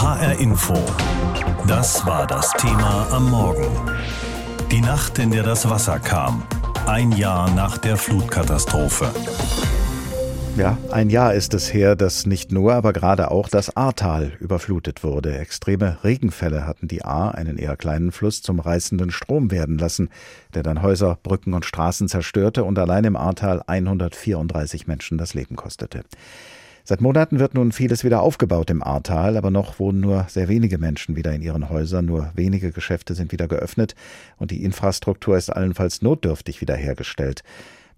HR Info. Das war das Thema am Morgen. Die Nacht, in der das Wasser kam. Ein Jahr nach der Flutkatastrophe. Ja, ein Jahr ist es her, dass nicht nur, aber gerade auch das Ahrtal überflutet wurde. Extreme Regenfälle hatten die Ahr, einen eher kleinen Fluss, zum reißenden Strom werden lassen, der dann Häuser, Brücken und Straßen zerstörte und allein im Ahrtal 134 Menschen das Leben kostete. Seit Monaten wird nun vieles wieder aufgebaut im Ahrtal, aber noch wohnen nur sehr wenige Menschen wieder in ihren Häusern, nur wenige Geschäfte sind wieder geöffnet und die Infrastruktur ist allenfalls notdürftig wiederhergestellt.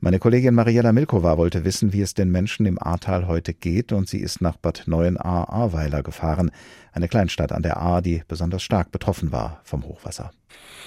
Meine Kollegin Mariella Milkova wollte wissen, wie es den Menschen im Ahrtal heute geht und sie ist nach Bad Neuenahr-Ahrweiler gefahren, eine Kleinstadt an der Ahr, die besonders stark betroffen war vom Hochwasser.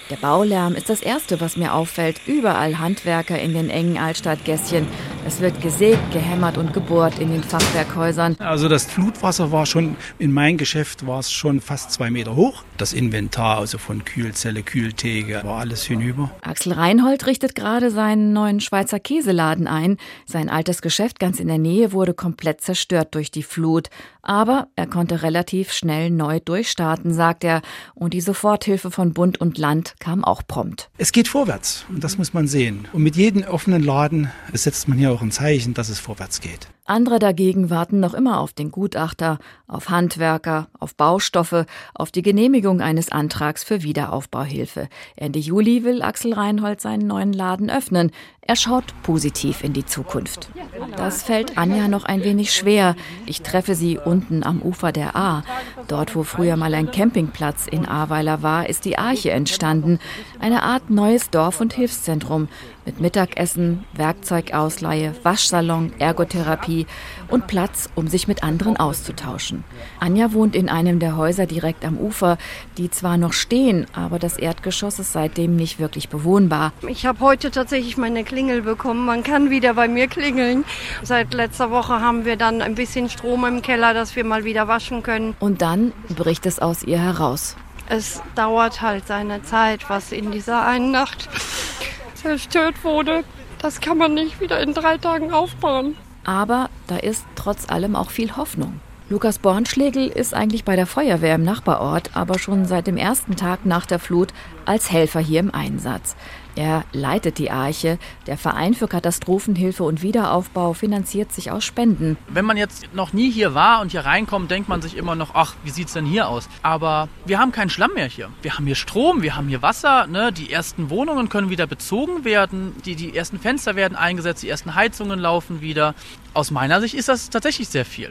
Der Baulärm ist das Erste, was mir auffällt. Überall Handwerker in den engen Altstadtgässchen. Es wird gesägt, gehämmert und gebohrt in den Fachwerkhäusern. Also das Flutwasser war schon, in mein Geschäft war es schon fast zwei Meter hoch. Das Inventar, also von Kühlzelle, Kühltheke, war alles hinüber. Axel Reinhold richtet gerade seinen neuen Schweizer Käseladen ein. Sein altes Geschäft ganz in der Nähe wurde komplett zerstört durch die Flut. Aber er konnte relativ schnell neu durchstarten, sagt er. Und die Soforthilfe von Bund und Land kam auch prompt. Es geht vorwärts und das muss man sehen. Und mit jedem offenen Laden setzt man hier auch ein Zeichen, dass es vorwärts geht. Andere dagegen warten noch immer auf den Gutachter, auf Handwerker, auf Baustoffe, auf die Genehmigung eines Antrags für Wiederaufbauhilfe. Ende Juli will Axel Reinhold seinen neuen Laden öffnen. Er schaut positiv in die Zukunft. Das fällt Anja noch ein wenig schwer. Ich treffe sie unten am Ufer der Ahr. Dort, wo früher mal ein Campingplatz in Ahrweiler war, ist die Arche entstanden. Eine Art neues Dorf- und Hilfszentrum mit Mittagessen, Werkzeugausleihe, Waschsalon, Ergotherapie und Platz, um sich mit anderen auszutauschen. Anja wohnt in einem der Häuser direkt am Ufer, die zwar noch stehen, aber das Erdgeschoss ist seitdem nicht wirklich bewohnbar. Ich habe heute tatsächlich meine Klingel bekommen. Man kann wieder bei mir klingeln. Seit letzter Woche haben wir dann ein bisschen Strom im Keller, dass wir mal wieder waschen können. Und dann bricht es aus ihr heraus. Es dauert halt seine Zeit, was in dieser einen Nacht zerstört wurde. Das kann man nicht wieder in drei Tagen aufbauen. Aber da ist trotz allem auch viel Hoffnung. Lukas Bornschlegel ist eigentlich bei der Feuerwehr im Nachbarort, aber schon seit dem ersten Tag nach der Flut als Helfer hier im Einsatz. Er leitet die Arche. Der Verein für Katastrophenhilfe und Wiederaufbau finanziert sich aus Spenden. Wenn man jetzt noch nie hier war und hier reinkommt, denkt man sich immer noch, ach, wie sieht es denn hier aus? Aber wir haben keinen Schlamm mehr hier. Wir haben hier Strom, wir haben hier Wasser. Ne? Die ersten Wohnungen können wieder bezogen werden. Die, die ersten Fenster werden eingesetzt, die ersten Heizungen laufen wieder. Aus meiner Sicht ist das tatsächlich sehr viel.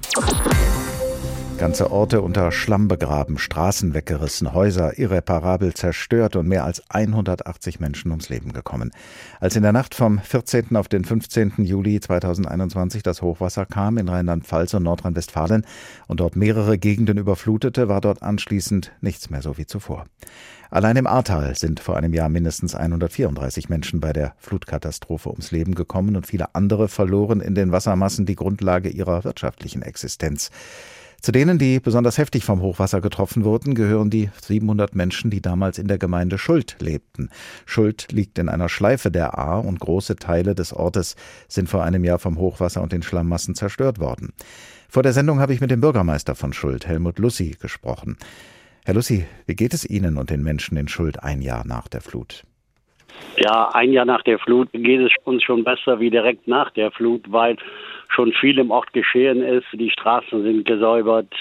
Ganze Orte unter Schlamm begraben, Straßen weggerissen, Häuser irreparabel zerstört und mehr als 180 Menschen ums Leben gekommen. Als in der Nacht vom 14. auf den 15. Juli 2021 das Hochwasser kam in Rheinland-Pfalz und Nordrhein-Westfalen und dort mehrere Gegenden überflutete, war dort anschließend nichts mehr so wie zuvor. Allein im Ahrtal sind vor einem Jahr mindestens 134 Menschen bei der Flutkatastrophe ums Leben gekommen und viele andere verloren in den Wassermassen die Grundlage ihrer wirtschaftlichen Existenz. Zu denen, die besonders heftig vom Hochwasser getroffen wurden, gehören die 700 Menschen, die damals in der Gemeinde Schuld lebten. Schuld liegt in einer Schleife der Ahr und große Teile des Ortes sind vor einem Jahr vom Hochwasser und den Schlammmassen zerstört worden. Vor der Sendung habe ich mit dem Bürgermeister von Schuld, Helmut Lussi, gesprochen. Herr Lussi, wie geht es Ihnen und den Menschen in Schuld ein Jahr nach der Flut? Ja, ein Jahr nach der Flut geht es uns schon besser wie direkt nach der Flut, weil schon viel im Ort geschehen ist. Die Straßen sind gesäubert,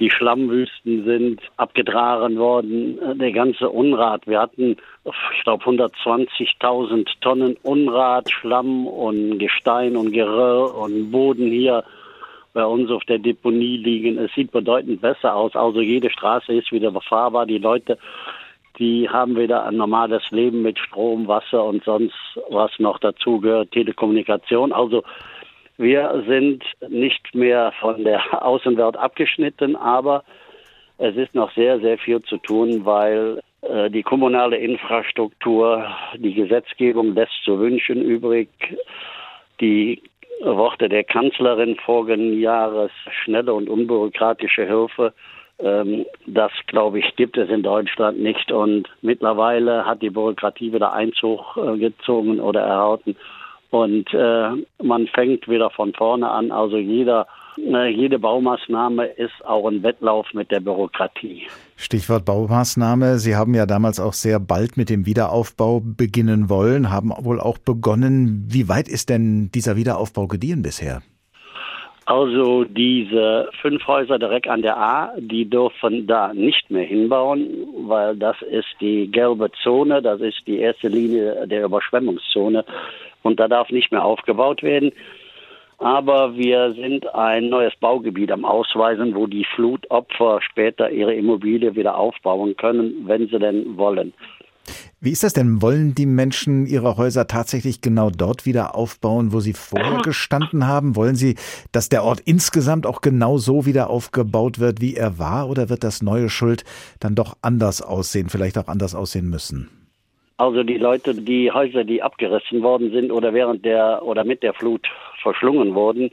die Schlammwüsten sind abgetragen worden, der ganze Unrat. Wir hatten, ich glaube, 120.000 Tonnen Unrat, Schlamm und Gestein und Geröll und Boden hier bei uns auf der Deponie liegen. Es sieht bedeutend besser aus. Also jede Straße ist wieder befahrbar. Die Leute, die haben wieder ein normales Leben mit Strom, Wasser und sonst was noch dazu gehört, Telekommunikation. Also wir sind nicht mehr von der Außenwelt abgeschnitten, aber es ist noch sehr, sehr viel zu tun, weil äh, die kommunale Infrastruktur, die Gesetzgebung lässt zu wünschen übrig. Die Worte der Kanzlerin vorigen Jahres, schnelle und unbürokratische Hilfe, das, glaube ich, gibt es in Deutschland nicht. Und mittlerweile hat die Bürokratie wieder Einzug äh, gezogen oder erhalten. Und äh, man fängt wieder von vorne an. Also jeder Jede Baumaßnahme ist auch ein Wettlauf mit der Bürokratie. Stichwort Baumaßnahme. Sie haben ja damals auch sehr bald mit dem Wiederaufbau beginnen wollen, haben wohl auch begonnen. Wie weit ist denn dieser Wiederaufbau gediehen bisher? Also diese fünf Häuser direkt an der A, die dürfen da nicht mehr hinbauen, weil das ist die gelbe Zone, das ist die erste Linie der Überschwemmungszone und da darf nicht mehr aufgebaut werden. Aber wir sind ein neues Baugebiet am Ausweisen, wo die Flutopfer später ihre Immobilie wieder aufbauen können, wenn sie denn wollen. Wie ist das denn? Wollen die Menschen ihre Häuser tatsächlich genau dort wieder aufbauen, wo sie vorher gestanden haben? Wollen sie, dass der Ort insgesamt auch genau so wieder aufgebaut wird, wie er war? Oder wird das neue Schuld dann doch anders aussehen, vielleicht auch anders aussehen müssen? Also die Leute, die Häuser, die abgerissen worden sind oder während der oder mit der Flut verschlungen wurden,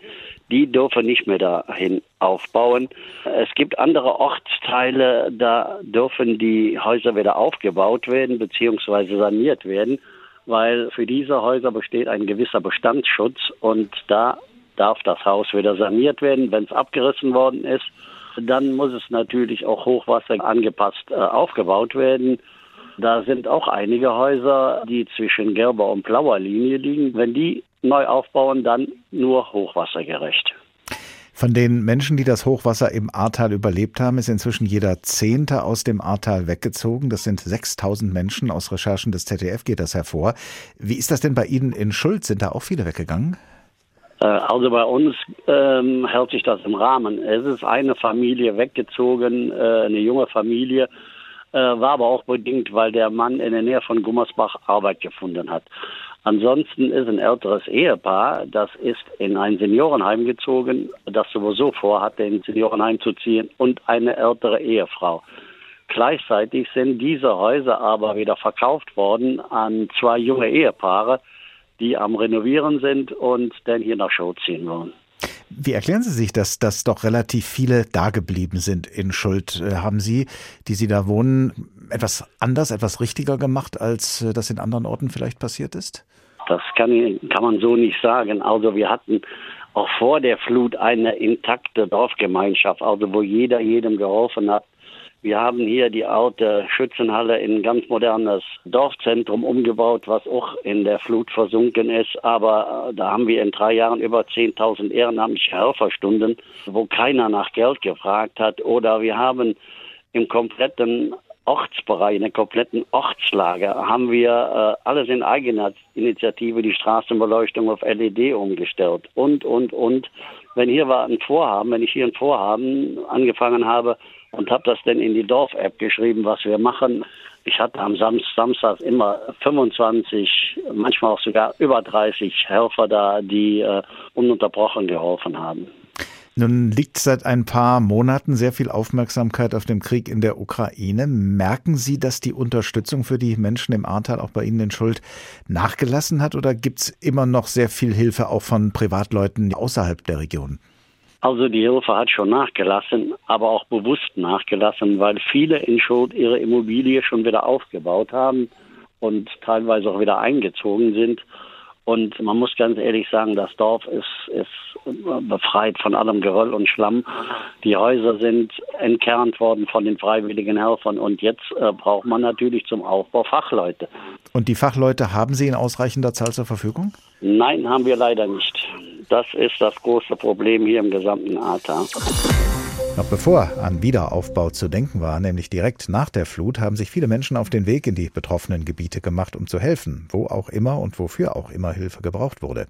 die dürfen nicht mehr dahin aufbauen. Es gibt andere Ortsteile, da dürfen die Häuser wieder aufgebaut werden bzw. saniert werden, weil für diese Häuser besteht ein gewisser Bestandsschutz und da darf das Haus wieder saniert werden. Wenn es abgerissen worden ist, dann muss es natürlich auch Hochwasser angepasst äh, aufgebaut werden. Da sind auch einige Häuser, die zwischen gelber und blauer Linie liegen. Wenn die neu aufbauen, dann nur hochwassergerecht. Von den Menschen, die das Hochwasser im Ahrtal überlebt haben, ist inzwischen jeder Zehnte aus dem Ahrtal weggezogen. Das sind 6000 Menschen. Aus Recherchen des ZDF geht das hervor. Wie ist das denn bei Ihnen in Schuld? Sind da auch viele weggegangen? Äh, also bei uns ähm, hält sich das im Rahmen. Es ist eine Familie weggezogen, äh, eine junge Familie, äh, war aber auch bedingt, weil der Mann in der Nähe von Gummersbach Arbeit gefunden hat. Ansonsten ist ein älteres Ehepaar, das ist in ein Seniorenheim gezogen, das sowieso vorhatte, in ein Seniorenheim zu ziehen, und eine ältere Ehefrau. Gleichzeitig sind diese Häuser aber wieder verkauft worden an zwei junge Ehepaare, die am Renovieren sind und dann hier nach Show ziehen wollen. Wie erklären Sie sich, dass, dass doch relativ viele da geblieben sind in Schuld? Äh, haben Sie, die Sie da wohnen, etwas anders, etwas richtiger gemacht, als äh, das in anderen Orten vielleicht passiert ist? Das kann, kann man so nicht sagen. Also wir hatten auch vor der Flut eine intakte Dorfgemeinschaft, also wo jeder jedem geholfen hat. Wir haben hier die alte Schützenhalle in ein ganz modernes Dorfzentrum umgebaut, was auch in der Flut versunken ist. Aber äh, da haben wir in drei Jahren über 10.000 ehrenamtliche Helferstunden, wo keiner nach Geld gefragt hat. Oder wir haben im kompletten Ortsbereich, in der kompletten Ortslage, haben wir äh, alles in eigener Initiative die Straßenbeleuchtung auf LED umgestellt und, und, und. Wenn hier war ein Vorhaben, wenn ich hier ein Vorhaben angefangen habe und habe das dann in die Dorf-App geschrieben, was wir machen, ich hatte am Samstag immer 25, manchmal auch sogar über 30 Helfer da, die äh, ununterbrochen geholfen haben. Nun liegt seit ein paar Monaten sehr viel Aufmerksamkeit auf dem Krieg in der Ukraine. Merken Sie, dass die Unterstützung für die Menschen im Ahrtal auch bei Ihnen in Schuld nachgelassen hat oder gibt es immer noch sehr viel Hilfe auch von Privatleuten außerhalb der Region? Also die Hilfe hat schon nachgelassen, aber auch bewusst nachgelassen, weil viele in Schuld ihre Immobilie schon wieder aufgebaut haben und teilweise auch wieder eingezogen sind. Und man muss ganz ehrlich sagen, das Dorf ist, ist befreit von allem Geröll und Schlamm. Die Häuser sind entkernt worden von den freiwilligen Helfern und jetzt äh, braucht man natürlich zum Aufbau Fachleute. Und die Fachleute haben Sie in ausreichender Zahl zur Verfügung? Nein, haben wir leider nicht. Das ist das große Problem hier im gesamten Ahrtal. Noch bevor an Wiederaufbau zu denken war, nämlich direkt nach der Flut, haben sich viele Menschen auf den Weg in die betroffenen Gebiete gemacht, um zu helfen, wo auch immer und wofür auch immer Hilfe gebraucht wurde.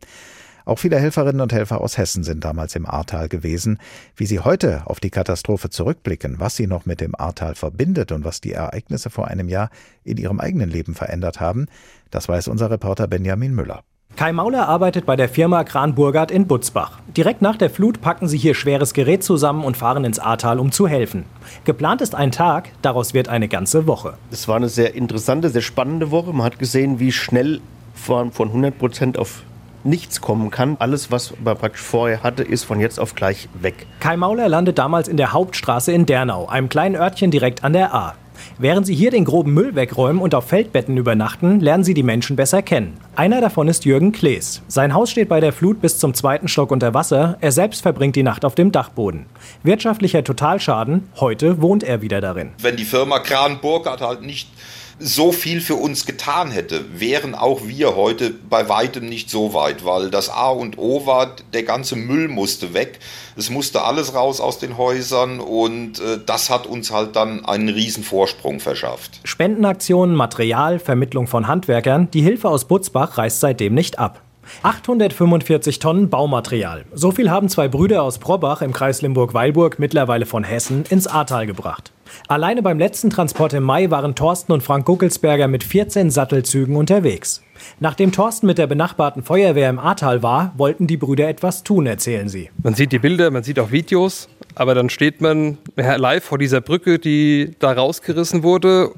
Auch viele Helferinnen und Helfer aus Hessen sind damals im Ahrtal gewesen. Wie sie heute auf die Katastrophe zurückblicken, was sie noch mit dem Ahrtal verbindet und was die Ereignisse vor einem Jahr in ihrem eigenen Leben verändert haben, das weiß unser Reporter Benjamin Müller. Kai Mauler arbeitet bei der Firma Kran-Burgard in Butzbach. Direkt nach der Flut packen sie hier schweres Gerät zusammen und fahren ins Ahrtal, um zu helfen. Geplant ist ein Tag, daraus wird eine ganze Woche. Es war eine sehr interessante, sehr spannende Woche. Man hat gesehen, wie schnell von, von 100 Prozent auf nichts kommen kann. Alles, was man praktisch vorher hatte, ist von jetzt auf gleich weg. Kai Mauler landet damals in der Hauptstraße in Dernau, einem kleinen Örtchen direkt an der A. Während sie hier den groben Müll wegräumen und auf Feldbetten übernachten, lernen sie die Menschen besser kennen. Einer davon ist Jürgen Klees. Sein Haus steht bei der Flut bis zum zweiten Stock unter Wasser. Er selbst verbringt die Nacht auf dem Dachboden. Wirtschaftlicher Totalschaden, heute wohnt er wieder darin. Wenn die Firma Kran Burkhardt halt nicht so viel für uns getan hätte, wären auch wir heute bei weitem nicht so weit, weil das A und O war, der ganze Müll musste weg, es musste alles raus aus den Häusern und äh, das hat uns halt dann einen riesen Vorsprung verschafft. Spendenaktionen, Material, Vermittlung von Handwerkern, die Hilfe aus Butzbach reißt seitdem nicht ab. 845 Tonnen Baumaterial. So viel haben zwei Brüder aus Probach im Kreis Limburg-Weilburg, mittlerweile von Hessen, ins Ahrtal gebracht. Alleine beim letzten Transport im Mai waren Thorsten und Frank Guckelsberger mit 14 Sattelzügen unterwegs. Nachdem Thorsten mit der benachbarten Feuerwehr im Ahrtal war, wollten die Brüder etwas tun, erzählen sie. Man sieht die Bilder, man sieht auch Videos, aber dann steht man live vor dieser Brücke, die da rausgerissen wurde.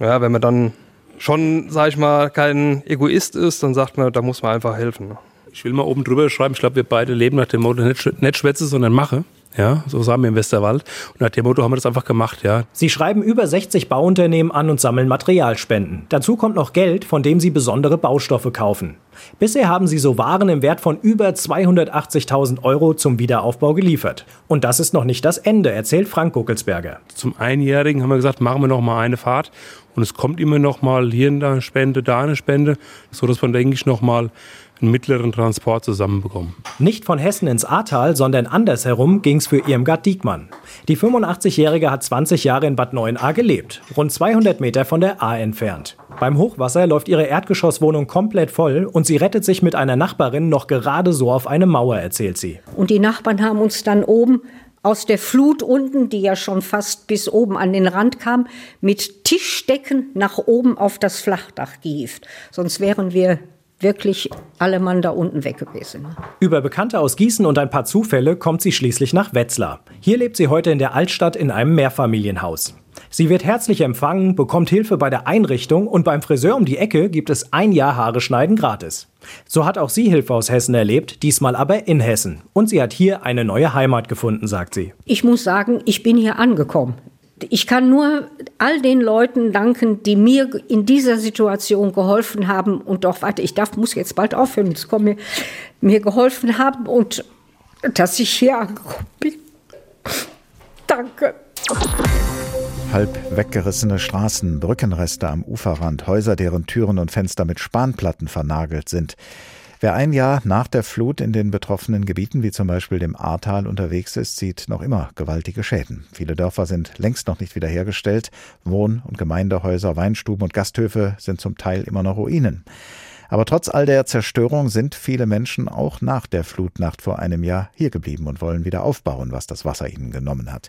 Ja, wenn man dann schon, sag ich mal, kein Egoist ist, dann sagt man, da muss man einfach helfen. Ich will mal oben drüber schreiben, ich glaube, wir beide leben nach dem Motto nicht, nicht schwätze, sondern mache. Ja, so sagen wir im Westerwald. Und nach dem Motto haben wir das einfach gemacht, ja. Sie schreiben über 60 Bauunternehmen an und sammeln Materialspenden. Dazu kommt noch Geld, von dem sie besondere Baustoffe kaufen. Bisher haben sie so Waren im Wert von über 280.000 Euro zum Wiederaufbau geliefert. Und das ist noch nicht das Ende, erzählt Frank Guckelsberger. Zum Einjährigen haben wir gesagt, machen wir noch mal eine Fahrt. Und es kommt immer noch mal hier eine Spende, da eine Spende, so dass man, denke ich, noch mal einen mittleren Transport zusammenbekommen. Nicht von Hessen ins Ahrtal, sondern andersherum ging es für Irmgard Diekmann. Die 85-Jährige hat 20 Jahre in Bad Neuenahr gelebt, rund 200 Meter von der Ahr entfernt. Beim Hochwasser läuft ihre Erdgeschosswohnung komplett voll und sie rettet sich mit einer Nachbarin noch gerade so auf eine Mauer, erzählt sie. Und die Nachbarn haben uns dann oben aus der Flut unten, die ja schon fast bis oben an den Rand kam, mit Tischdecken nach oben auf das Flachdach gehievt. Sonst wären wir wirklich alle Mann da unten weg gewesen. Über Bekannte aus Gießen und ein paar Zufälle kommt sie schließlich nach Wetzlar. Hier lebt sie heute in der Altstadt in einem Mehrfamilienhaus. Sie wird herzlich empfangen, bekommt Hilfe bei der Einrichtung und beim Friseur um die Ecke gibt es ein Jahr Haare schneiden gratis. So hat auch sie Hilfe aus Hessen erlebt, diesmal aber in Hessen. Und sie hat hier eine neue Heimat gefunden, sagt sie. Ich muss sagen, ich bin hier angekommen. Ich kann nur all den Leuten danken, die mir in dieser Situation geholfen haben und doch, warte, ich darf, muss jetzt bald aufhören, es kommen mir, mir geholfen haben und dass ich hier angekommen bin. Danke. Halb weggerissene Straßen, Brückenreste am Uferrand, Häuser, deren Türen und Fenster mit Spanplatten vernagelt sind. Wer ein Jahr nach der Flut in den betroffenen Gebieten, wie zum Beispiel dem Ahrtal, unterwegs ist, sieht noch immer gewaltige Schäden. Viele Dörfer sind längst noch nicht wiederhergestellt. Wohn- und Gemeindehäuser, Weinstuben und Gasthöfe sind zum Teil immer noch Ruinen. Aber trotz all der Zerstörung sind viele Menschen auch nach der Flutnacht vor einem Jahr hier geblieben und wollen wieder aufbauen, was das Wasser ihnen genommen hat.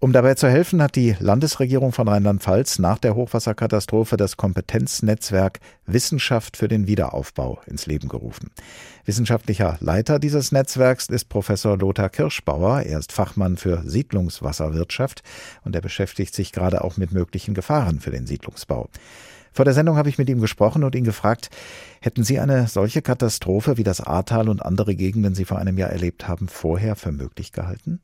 Um dabei zu helfen, hat die Landesregierung von Rheinland-Pfalz nach der Hochwasserkatastrophe das Kompetenznetzwerk Wissenschaft für den Wiederaufbau ins Leben gerufen. Wissenschaftlicher Leiter dieses Netzwerks ist Professor Lothar Kirschbauer. Er ist Fachmann für Siedlungswasserwirtschaft und er beschäftigt sich gerade auch mit möglichen Gefahren für den Siedlungsbau. Vor der Sendung habe ich mit ihm gesprochen und ihn gefragt, hätten Sie eine solche Katastrophe wie das Ahrtal und andere Gegenden Sie vor einem Jahr erlebt haben, vorher für möglich gehalten?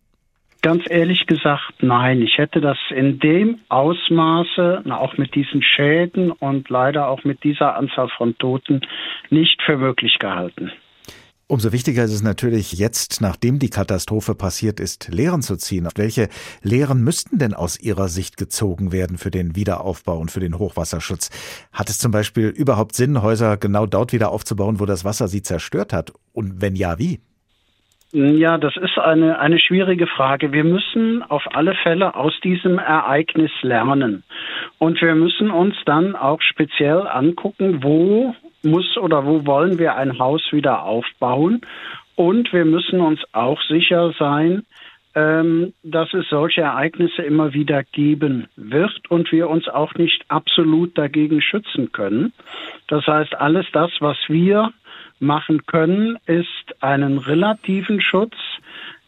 Ganz ehrlich gesagt, nein. Ich hätte das in dem Ausmaße, auch mit diesen Schäden und leider auch mit dieser Anzahl von Toten, nicht für möglich gehalten. Umso wichtiger ist es natürlich jetzt, nachdem die Katastrophe passiert ist, Lehren zu ziehen. Welche Lehren müssten denn aus Ihrer Sicht gezogen werden für den Wiederaufbau und für den Hochwasserschutz? Hat es zum Beispiel überhaupt Sinn, Häuser genau dort wieder aufzubauen, wo das Wasser sie zerstört hat? Und wenn ja, wie? Ja, das ist eine, eine schwierige Frage. Wir müssen auf alle Fälle aus diesem Ereignis lernen. Und wir müssen uns dann auch speziell angucken, wo muss oder wo wollen wir ein Haus wieder aufbauen. Und wir müssen uns auch sicher sein, ähm, dass es solche Ereignisse immer wieder geben wird und wir uns auch nicht absolut dagegen schützen können. Das heißt, alles das, was wir machen können, ist einen relativen Schutz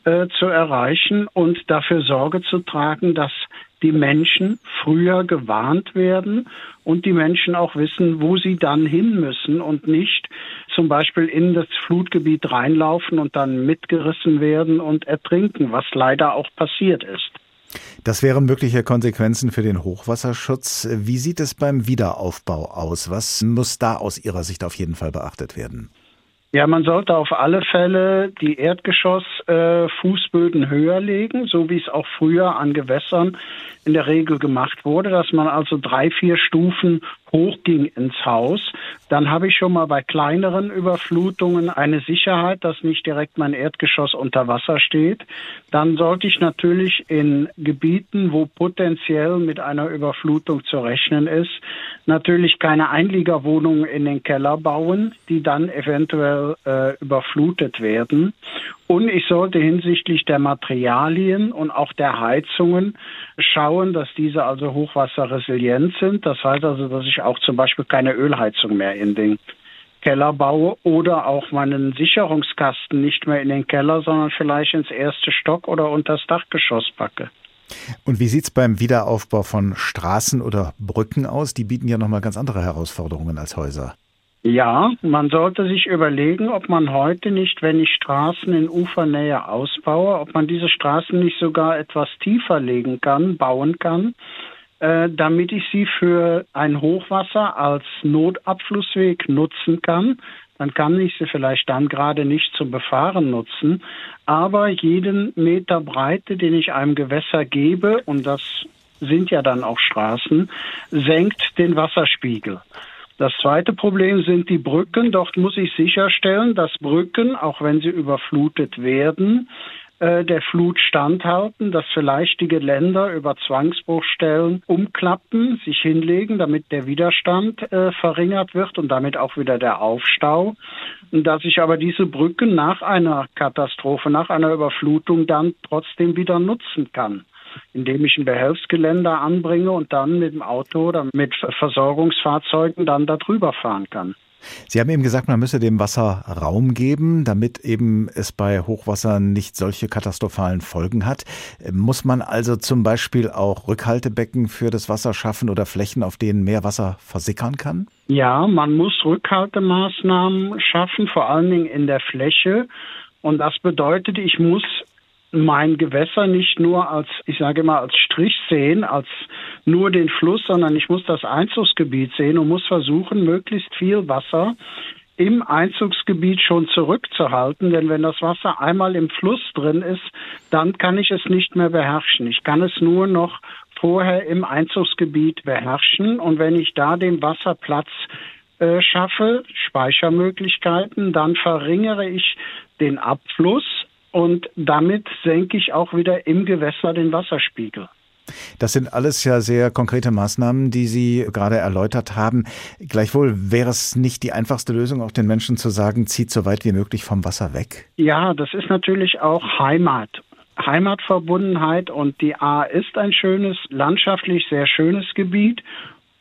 äh, zu erreichen und dafür Sorge zu tragen, dass die Menschen früher gewarnt werden und die Menschen auch wissen, wo sie dann hin müssen und nicht zum Beispiel in das Flutgebiet reinlaufen und dann mitgerissen werden und ertrinken, was leider auch passiert ist. Das wären mögliche Konsequenzen für den Hochwasserschutz. Wie sieht es beim Wiederaufbau aus? Was muss da aus Ihrer Sicht auf jeden Fall beachtet werden? Ja, man sollte auf alle Fälle die Erdgeschossfußböden äh, höher legen, so wie es auch früher an Gewässern in der Regel gemacht wurde, dass man also drei, vier Stufen hochging ins Haus. Dann habe ich schon mal bei kleineren Überflutungen eine Sicherheit, dass nicht direkt mein Erdgeschoss unter Wasser steht. Dann sollte ich natürlich in Gebieten, wo potenziell mit einer Überflutung zu rechnen ist, natürlich keine Einliegerwohnungen in den Keller bauen, die dann eventuell äh, überflutet werden. Und ich sollte hinsichtlich der Materialien und auch der Heizungen schauen, dass diese also hochwasserresilient sind. Das heißt also, dass ich auch zum Beispiel keine Ölheizung mehr in den Keller baue oder auch meinen Sicherungskasten nicht mehr in den Keller, sondern vielleicht ins erste Stock oder unter das Dachgeschoss packe. Und wie sieht es beim Wiederaufbau von Straßen oder Brücken aus? Die bieten ja nochmal ganz andere Herausforderungen als Häuser. Ja, man sollte sich überlegen, ob man heute nicht, wenn ich Straßen in Ufernähe ausbaue, ob man diese Straßen nicht sogar etwas tiefer legen kann, bauen kann, äh, damit ich sie für ein Hochwasser als Notabflussweg nutzen kann. Dann kann ich sie vielleicht dann gerade nicht zum Befahren nutzen, aber jeden Meter Breite, den ich einem Gewässer gebe, und das sind ja dann auch Straßen, senkt den Wasserspiegel. Das zweite Problem sind die Brücken. Dort muss ich sicherstellen, dass Brücken, auch wenn sie überflutet werden, äh, der Flut standhalten, dass vielleicht die Geländer über Zwangsbruchstellen umklappen, sich hinlegen, damit der Widerstand äh, verringert wird und damit auch wieder der Aufstau. Und dass ich aber diese Brücken nach einer Katastrophe, nach einer Überflutung dann trotzdem wieder nutzen kann indem ich ein Behelfsgeländer anbringe und dann mit dem Auto oder mit Versorgungsfahrzeugen dann darüber fahren kann. Sie haben eben gesagt, man müsse dem Wasser Raum geben, damit eben es bei Hochwasser nicht solche katastrophalen Folgen hat. Muss man also zum Beispiel auch Rückhaltebecken für das Wasser schaffen oder Flächen, auf denen mehr Wasser versickern kann? Ja, man muss Rückhaltemaßnahmen schaffen, vor allen Dingen in der Fläche. Und das bedeutet, ich muss mein Gewässer nicht nur als, ich sage mal, als Strich sehen, als nur den Fluss, sondern ich muss das Einzugsgebiet sehen und muss versuchen, möglichst viel Wasser im Einzugsgebiet schon zurückzuhalten, denn wenn das Wasser einmal im Fluss drin ist, dann kann ich es nicht mehr beherrschen. Ich kann es nur noch vorher im Einzugsgebiet beherrschen und wenn ich da den Wasserplatz äh, schaffe, Speichermöglichkeiten, dann verringere ich den Abfluss und damit senke ich auch wieder im Gewässer den Wasserspiegel. Das sind alles ja sehr konkrete Maßnahmen, die Sie gerade erläutert haben. Gleichwohl wäre es nicht die einfachste Lösung, auch den Menschen zu sagen, zieht so weit wie möglich vom Wasser weg? Ja, das ist natürlich auch Heimat. Heimatverbundenheit und die A ist ein schönes, landschaftlich sehr schönes Gebiet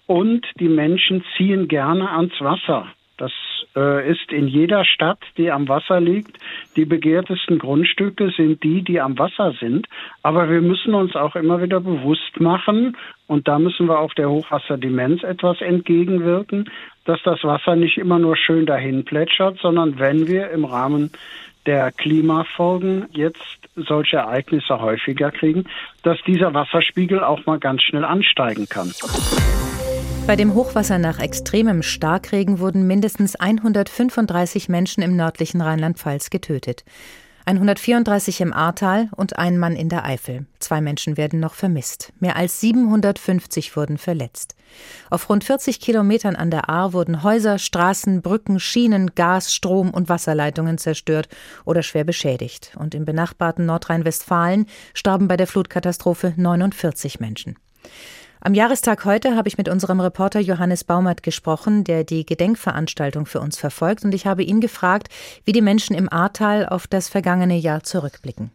und die Menschen ziehen gerne ans Wasser. Das ist in jeder Stadt, die am Wasser liegt. Die begehrtesten Grundstücke sind die, die am Wasser sind. Aber wir müssen uns auch immer wieder bewusst machen, und da müssen wir auch der Hochwasserdemenz etwas entgegenwirken, dass das Wasser nicht immer nur schön dahin plätschert, sondern wenn wir im Rahmen der Klimafolgen jetzt solche Ereignisse häufiger kriegen, dass dieser Wasserspiegel auch mal ganz schnell ansteigen kann. Bei dem Hochwasser nach extremem Starkregen wurden mindestens 135 Menschen im nördlichen Rheinland-Pfalz getötet. 134 im Ahrtal und ein Mann in der Eifel. Zwei Menschen werden noch vermisst. Mehr als 750 wurden verletzt. Auf rund 40 Kilometern an der Ahr wurden Häuser, Straßen, Brücken, Schienen, Gas, Strom und Wasserleitungen zerstört oder schwer beschädigt. Und im benachbarten Nordrhein-Westfalen starben bei der Flutkatastrophe 49 Menschen. Am Jahrestag heute habe ich mit unserem Reporter Johannes Baumert gesprochen, der die Gedenkveranstaltung für uns verfolgt, und ich habe ihn gefragt, wie die Menschen im Ahrtal auf das vergangene Jahr zurückblicken.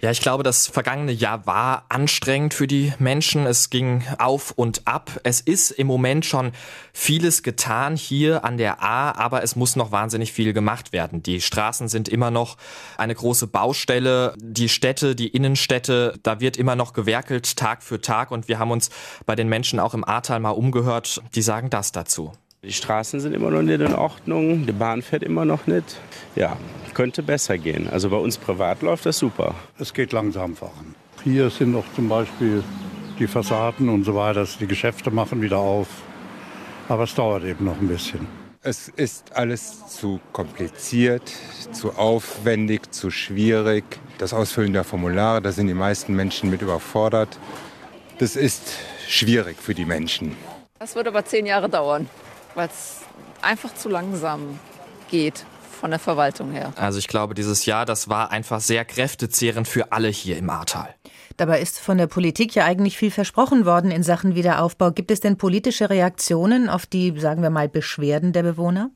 Ja, ich glaube, das vergangene Jahr war anstrengend für die Menschen. Es ging auf und ab. Es ist im Moment schon vieles getan hier an der A, aber es muss noch wahnsinnig viel gemacht werden. Die Straßen sind immer noch eine große Baustelle. Die Städte, die Innenstädte, da wird immer noch gewerkelt Tag für Tag und wir haben uns bei den Menschen auch im Ahrtal mal umgehört. Die sagen das dazu. Die Straßen sind immer noch nicht in Ordnung, die Bahn fährt immer noch nicht. Ja, könnte besser gehen. Also bei uns privat läuft das super. Es geht langsam voran. Hier sind noch zum Beispiel die Fassaden und so weiter. Die Geschäfte machen wieder auf. Aber es dauert eben noch ein bisschen. Es ist alles zu kompliziert, zu aufwendig, zu schwierig. Das Ausfüllen der Formulare, da sind die meisten Menschen mit überfordert. Das ist schwierig für die Menschen. Das wird aber zehn Jahre dauern, weil es einfach zu langsam geht von der Verwaltung her. Also ich glaube, dieses Jahr, das war einfach sehr kräftezehrend für alle hier im Ahrtal. Dabei ist von der Politik ja eigentlich viel versprochen worden in Sachen Wiederaufbau. Gibt es denn politische Reaktionen auf die, sagen wir mal, Beschwerden der Bewohner?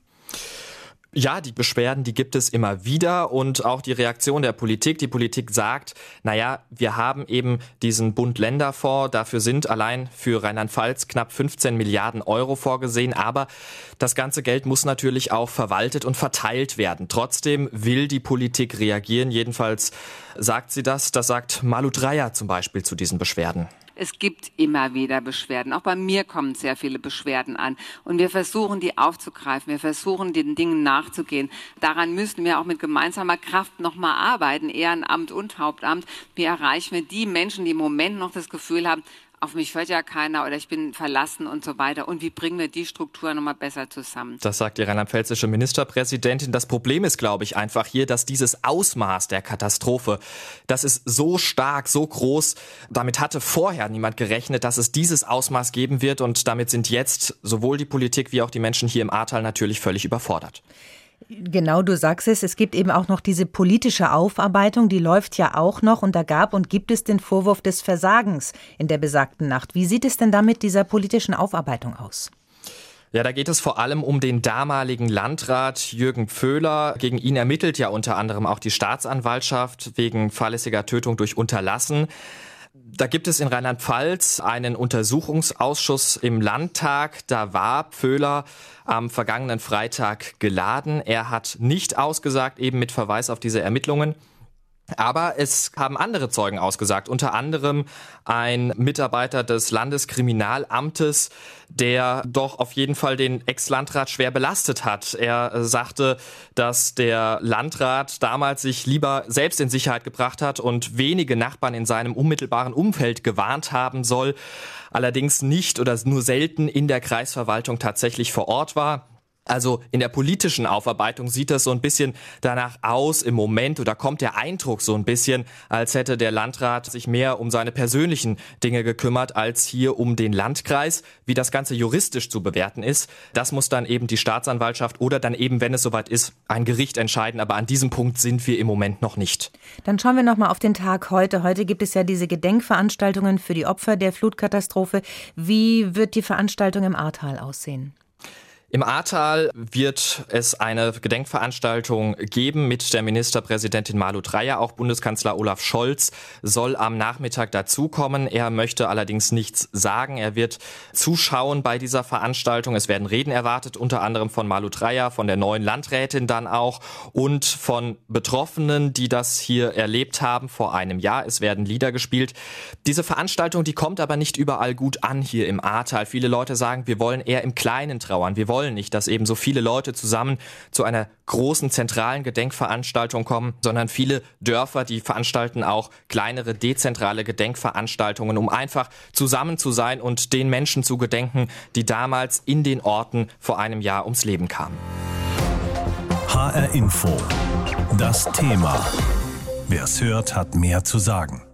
Ja, die Beschwerden, die gibt es immer wieder und auch die Reaktion der Politik. Die Politik sagt, naja, wir haben eben diesen Bund-Länder-Fonds, dafür sind allein für Rheinland-Pfalz knapp 15 Milliarden Euro vorgesehen, aber das ganze Geld muss natürlich auch verwaltet und verteilt werden. Trotzdem will die Politik reagieren, jedenfalls sagt sie das. Das sagt Malu Dreyer zum Beispiel zu diesen Beschwerden. Es gibt immer wieder Beschwerden. Auch bei mir kommen sehr viele Beschwerden an. Und wir versuchen, die aufzugreifen. Wir versuchen, den Dingen nachzugehen. Daran müssen wir auch mit gemeinsamer Kraft nochmal arbeiten, Ehrenamt und Hauptamt. Wie erreichen wir die Menschen, die im Moment noch das Gefühl haben, auf mich hört ja keiner oder ich bin verlassen und so weiter. Und wie bringen wir die Strukturen nochmal besser zusammen? Das sagt die rheinland-pfälzische Ministerpräsidentin. Das Problem ist, glaube ich, einfach hier, dass dieses Ausmaß der Katastrophe, das ist so stark, so groß. Damit hatte vorher niemand gerechnet, dass es dieses Ausmaß geben wird. Und damit sind jetzt sowohl die Politik wie auch die Menschen hier im Ahrtal natürlich völlig überfordert. Genau, du sagst es, es gibt eben auch noch diese politische Aufarbeitung, die läuft ja auch noch und da gab und gibt es den Vorwurf des Versagens in der besagten Nacht. Wie sieht es denn da mit dieser politischen Aufarbeitung aus? Ja, da geht es vor allem um den damaligen Landrat Jürgen Pföhler. Gegen ihn ermittelt ja unter anderem auch die Staatsanwaltschaft wegen fahrlässiger Tötung durch Unterlassen. Da gibt es in Rheinland-Pfalz einen Untersuchungsausschuss im Landtag. Da war Pföhler am vergangenen Freitag geladen. Er hat nicht ausgesagt, eben mit Verweis auf diese Ermittlungen. Aber es haben andere Zeugen ausgesagt, unter anderem ein Mitarbeiter des Landeskriminalamtes, der doch auf jeden Fall den Ex-Landrat schwer belastet hat. Er sagte, dass der Landrat damals sich lieber selbst in Sicherheit gebracht hat und wenige Nachbarn in seinem unmittelbaren Umfeld gewarnt haben soll, allerdings nicht oder nur selten in der Kreisverwaltung tatsächlich vor Ort war. Also in der politischen Aufarbeitung sieht das so ein bisschen danach aus im Moment oder kommt der Eindruck so ein bisschen, als hätte der Landrat sich mehr um seine persönlichen Dinge gekümmert als hier um den Landkreis. Wie das Ganze juristisch zu bewerten ist, das muss dann eben die Staatsanwaltschaft oder dann eben, wenn es soweit ist, ein Gericht entscheiden. Aber an diesem Punkt sind wir im Moment noch nicht. Dann schauen wir nochmal auf den Tag heute. Heute gibt es ja diese Gedenkveranstaltungen für die Opfer der Flutkatastrophe. Wie wird die Veranstaltung im Ahrtal aussehen? Im Ahrtal wird es eine Gedenkveranstaltung geben mit der Ministerpräsidentin Malu Dreyer. Auch Bundeskanzler Olaf Scholz soll am Nachmittag dazukommen. Er möchte allerdings nichts sagen. Er wird zuschauen bei dieser Veranstaltung. Es werden Reden erwartet, unter anderem von Malu Dreyer, von der neuen Landrätin dann auch und von Betroffenen, die das hier erlebt haben vor einem Jahr. Es werden Lieder gespielt. Diese Veranstaltung, die kommt aber nicht überall gut an hier im Ahrtal. Viele Leute sagen, wir wollen eher im Kleinen trauern. Wir wollen wollen nicht, dass eben so viele Leute zusammen zu einer großen zentralen Gedenkveranstaltung kommen, sondern viele Dörfer, die veranstalten auch kleinere dezentrale Gedenkveranstaltungen, um einfach zusammen zu sein und den Menschen zu gedenken, die damals in den Orten vor einem Jahr ums Leben kamen. HR Info. Das Thema. Wer es hört, hat mehr zu sagen.